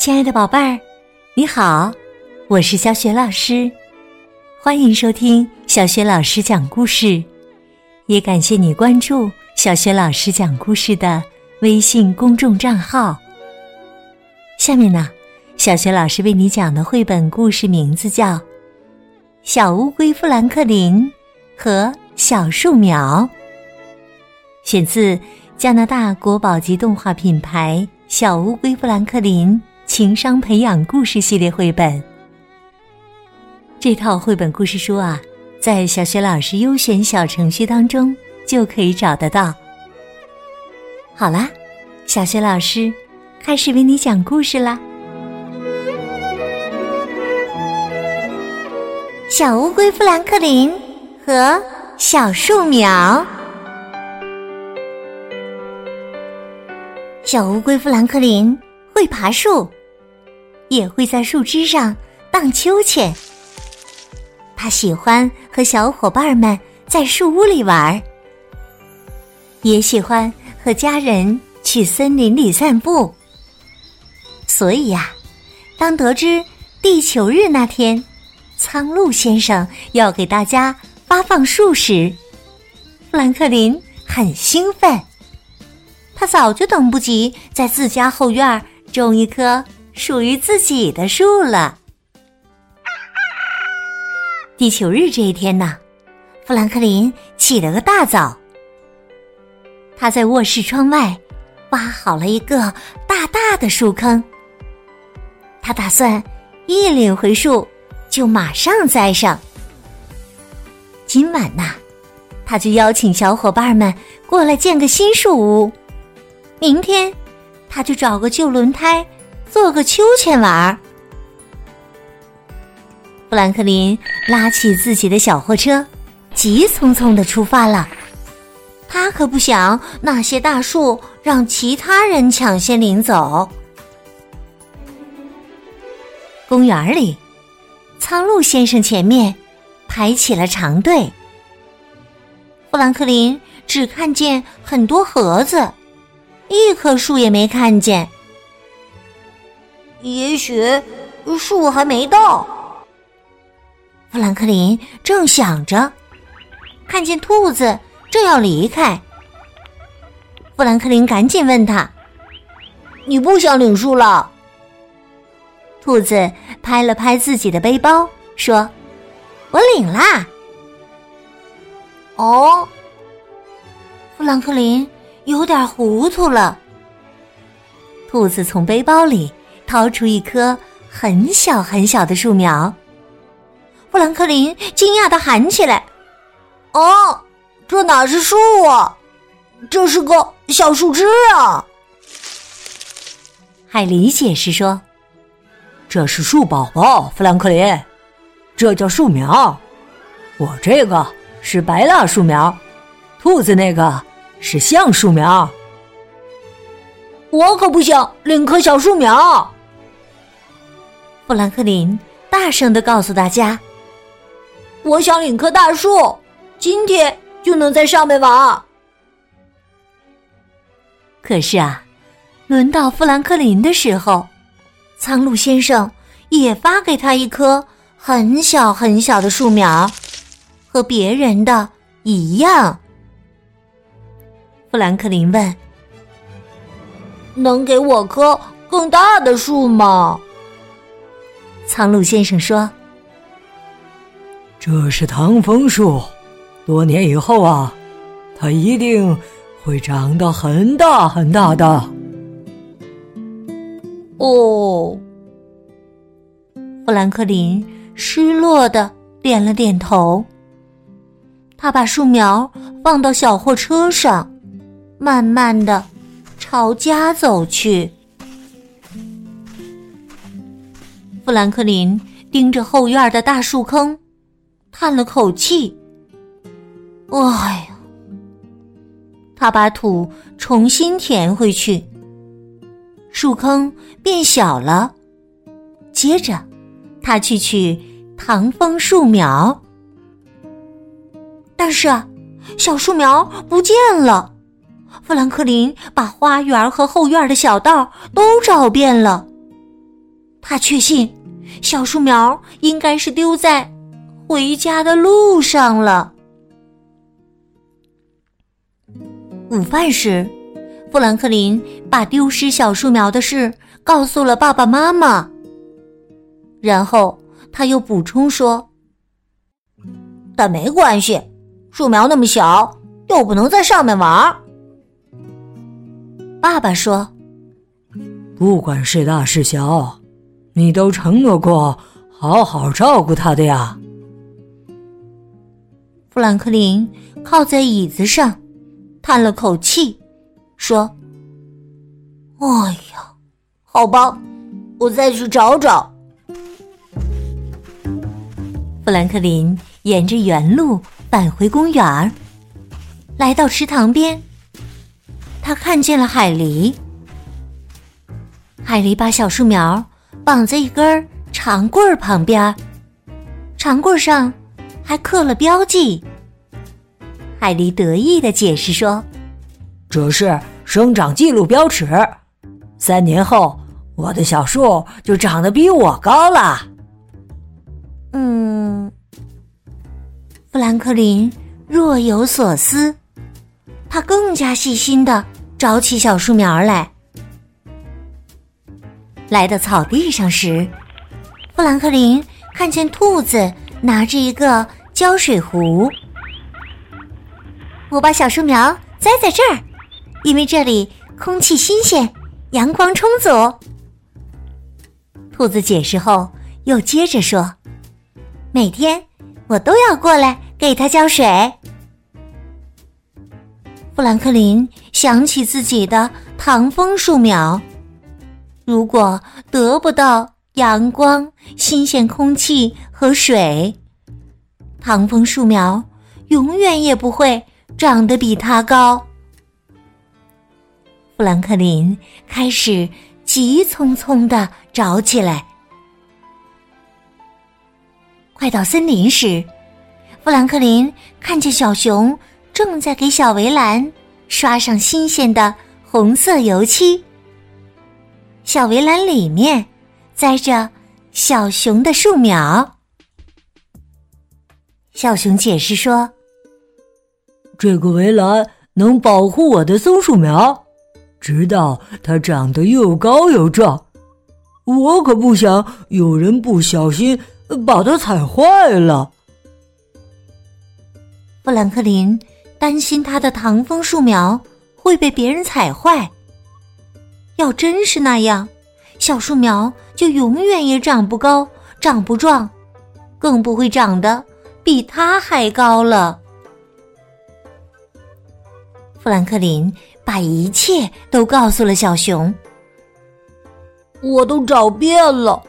亲爱的宝贝儿，你好，我是小雪老师，欢迎收听小雪老师讲故事，也感谢你关注小雪老师讲故事的微信公众账号。下面呢，小雪老师为你讲的绘本故事名字叫《小乌龟富兰克林和小树苗》，选自加拿大国宝级动画品牌。小乌龟富兰克林情商培养故事系列绘本，这套绘本故事书啊，在小学老师优选小程序当中就可以找得到。好啦，小学老师开始为你讲故事啦。小乌龟富兰克林和小树苗。小乌龟富兰克林会爬树，也会在树枝上荡秋千。他喜欢和小伙伴们在树屋里玩儿，也喜欢和家人去森林里散步。所以呀，当得知地球日那天，苍鹭先生要给大家发放树时，富兰克林很兴奋。他早就等不及在自家后院种一棵属于自己的树了。地球日这一天呢，富兰克林起了个大早。他在卧室窗外挖好了一个大大的树坑。他打算一领回树就马上栽上。今晚呐，他就邀请小伙伴们过来建个新树屋。明天，他就找个旧轮胎，做个秋千玩儿。富兰克林拉起自己的小货车，急匆匆的出发了。他可不想那些大树让其他人抢先领走。公园里，苍鹭先生前面排起了长队。富兰克林只看见很多盒子。一棵树也没看见，也许树还没到。富兰克林正想着，看见兔子正要离开，富兰克林赶紧问他：“你不想领树了？”兔子拍了拍自己的背包，说：“我领啦。”哦，富兰克林。有点糊涂了。兔子从背包里掏出一棵很小很小的树苗，富兰克林惊讶的喊起来：“哦，这哪是树啊？这是个小树枝啊！”海狸解释说：“这是树宝宝，富兰克林，这叫树苗。我这个是白蜡树苗，兔子那个。”是橡树苗，我可不想领棵小树苗。富兰克林大声的告诉大家：“我想领棵大树，今天就能在上面玩。”可是啊，轮到富兰克林的时候，苍鹭先生也发给他一棵很小很小的树苗，和别人的一样。富兰克林问：“能给我棵更大的树吗？”苍鹭先生说：“这是唐枫树，多年以后啊，它一定会长得很大很大的。”哦，富兰克林失落的点了点头。他把树苗放到小货车上。慢慢的朝家走去。富兰克林盯着后院的大树坑，叹了口气：“哎呀！”他把土重新填回去，树坑变小了。接着，他去取唐枫树苗，但是小树苗不见了。富兰克林把花园和后院的小道都找遍了，他确信小树苗应该是丢在回家的路上了。午饭时，富兰克林把丢失小树苗的事告诉了爸爸妈妈。然后他又补充说：“但没关系，树苗那么小，又不能在上面玩。”爸爸说：“不管是大是小，你都承诺过好好照顾他的呀。”富兰克林靠在椅子上。叹了口气，说：“哎呀，好吧，我再去找找。”富兰克林沿着原路返回公园儿，来到池塘边，他看见了海狸。海狸把小树苗绑在一根长棍儿旁边，长棍上还刻了标记。海狸得意的解释说：“这是生长记录标尺，三年后我的小树就长得比我高了。”嗯，富兰克林若有所思，他更加细心的找起小树苗来。来到草地上时，富兰克林看见兔子拿着一个浇水壶。我把小树苗栽在这儿，因为这里空气新鲜，阳光充足。兔子解释后，又接着说：“每天我都要过来给它浇水。”富兰克林想起自己的糖枫树苗，如果得不到阳光、新鲜空气和水，糖枫树苗永远也不会。长得比它高，富兰克林开始急匆匆的找起来。快到森林时，富兰克林看见小熊正在给小围栏刷上新鲜的红色油漆。小围栏里面栽着小熊的树苗。小熊解释说。这个围栏能保护我的松树苗，直到它长得又高又壮。我可不想有人不小心把它踩坏了。富兰克林担心他的唐枫树苗会被别人踩坏。要真是那样，小树苗就永远也长不高、长不壮，更不会长得比它还高了。富兰克林把一切都告诉了小熊。我都找遍了，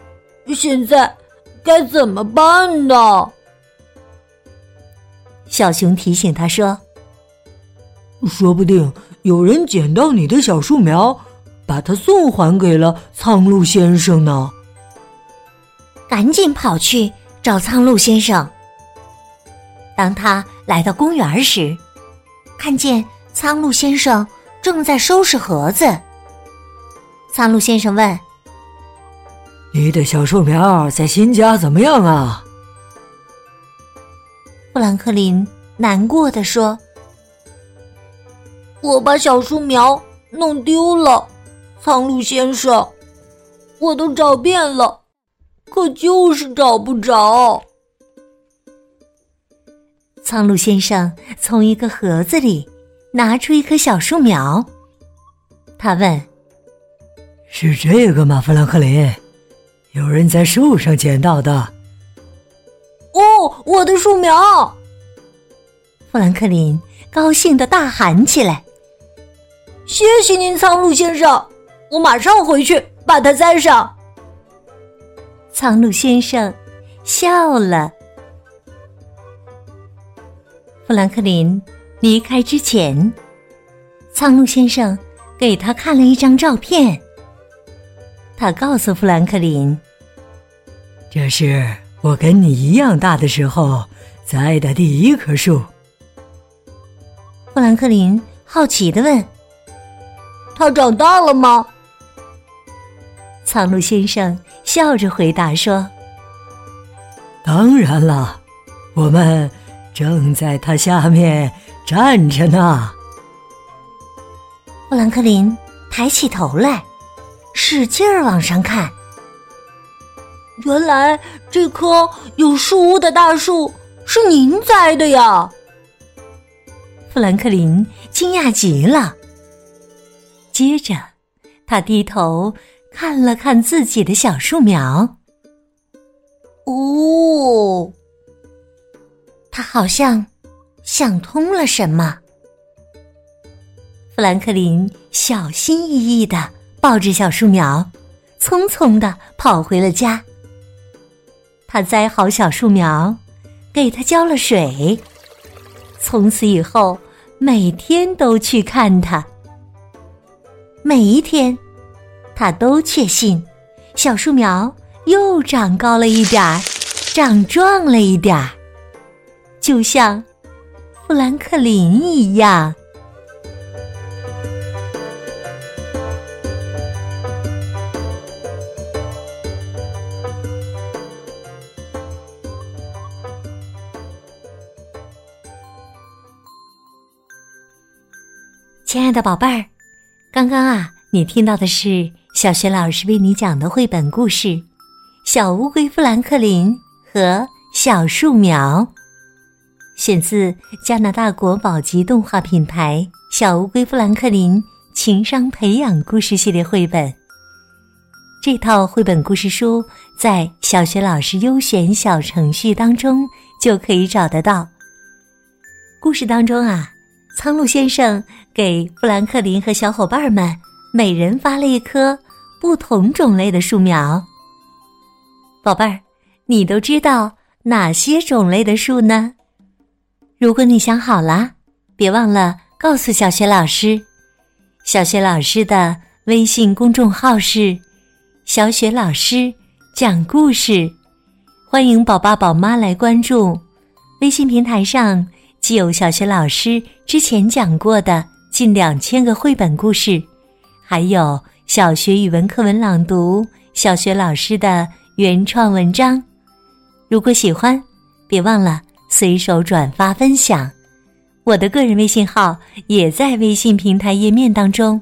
现在该怎么办呢？小熊提醒他说：“说不定有人捡到你的小树苗，把它送还给了苍鹭先生呢。”赶紧跑去找苍鹭先生。当他来到公园时，看见。苍鹭先生正在收拾盒子。苍鹭先生问：“你的小树苗在新家怎么样啊？”富兰克林难过的说：“我把小树苗弄丢了，苍鹭先生，我都找遍了，可就是找不着。”苍鹭先生从一个盒子里。拿出一棵小树苗，他问：“是这个吗，富兰克林？有人在树上捡到的？”“哦，我的树苗！”富兰克林高兴的大喊起来：“谢谢您，苍鹭先生！我马上回去把它栽上。”苍鹭先生笑了。富兰克林。离开之前，苍鹭先生给他看了一张照片。他告诉富兰克林：“这是我跟你一样大的时候栽的第一棵树。”富兰克林好奇的问：“它长大了吗？”苍鹭先生笑着回答说：“当然了，我们正在它下面站着呢。”富兰克林抬起头来，使劲儿往上看。原来这棵有树屋的大树是您栽的呀！富兰克林惊讶极了。接着，他低头看了看自己的小树苗。哦，他好像想通了什么。富兰克林小心翼翼的抱着小树苗，匆匆的跑回了家。他栽好小树苗，给它浇了水。从此以后，每天都去看它。每一天，他都确信小树苗又长高了一点儿，长壮了一点儿，就像富兰克林一样。亲爱的宝贝儿，刚刚啊，你听到的是小学老师为你讲的绘本故事《小乌龟富兰克林和小树苗》，选自加拿大国宝级动画品牌《小乌龟富兰克林情商培养故事系列绘本》。这套绘本故事书在小学老师优选小程序当中就可以找得到。故事当中啊。苍鹭先生给富兰克林和小伙伴们每人发了一棵不同种类的树苗。宝贝儿，你都知道哪些种类的树呢？如果你想好了，别忘了告诉小雪老师。小雪老师的微信公众号是“小雪老师讲故事”，欢迎宝爸宝妈来关注。微信平台上。既有小学老师之前讲过的近两千个绘本故事，还有小学语文课文朗读、小学老师的原创文章。如果喜欢，别忘了随手转发分享。我的个人微信号也在微信平台页面当中。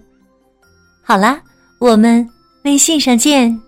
好啦，我们微信上见。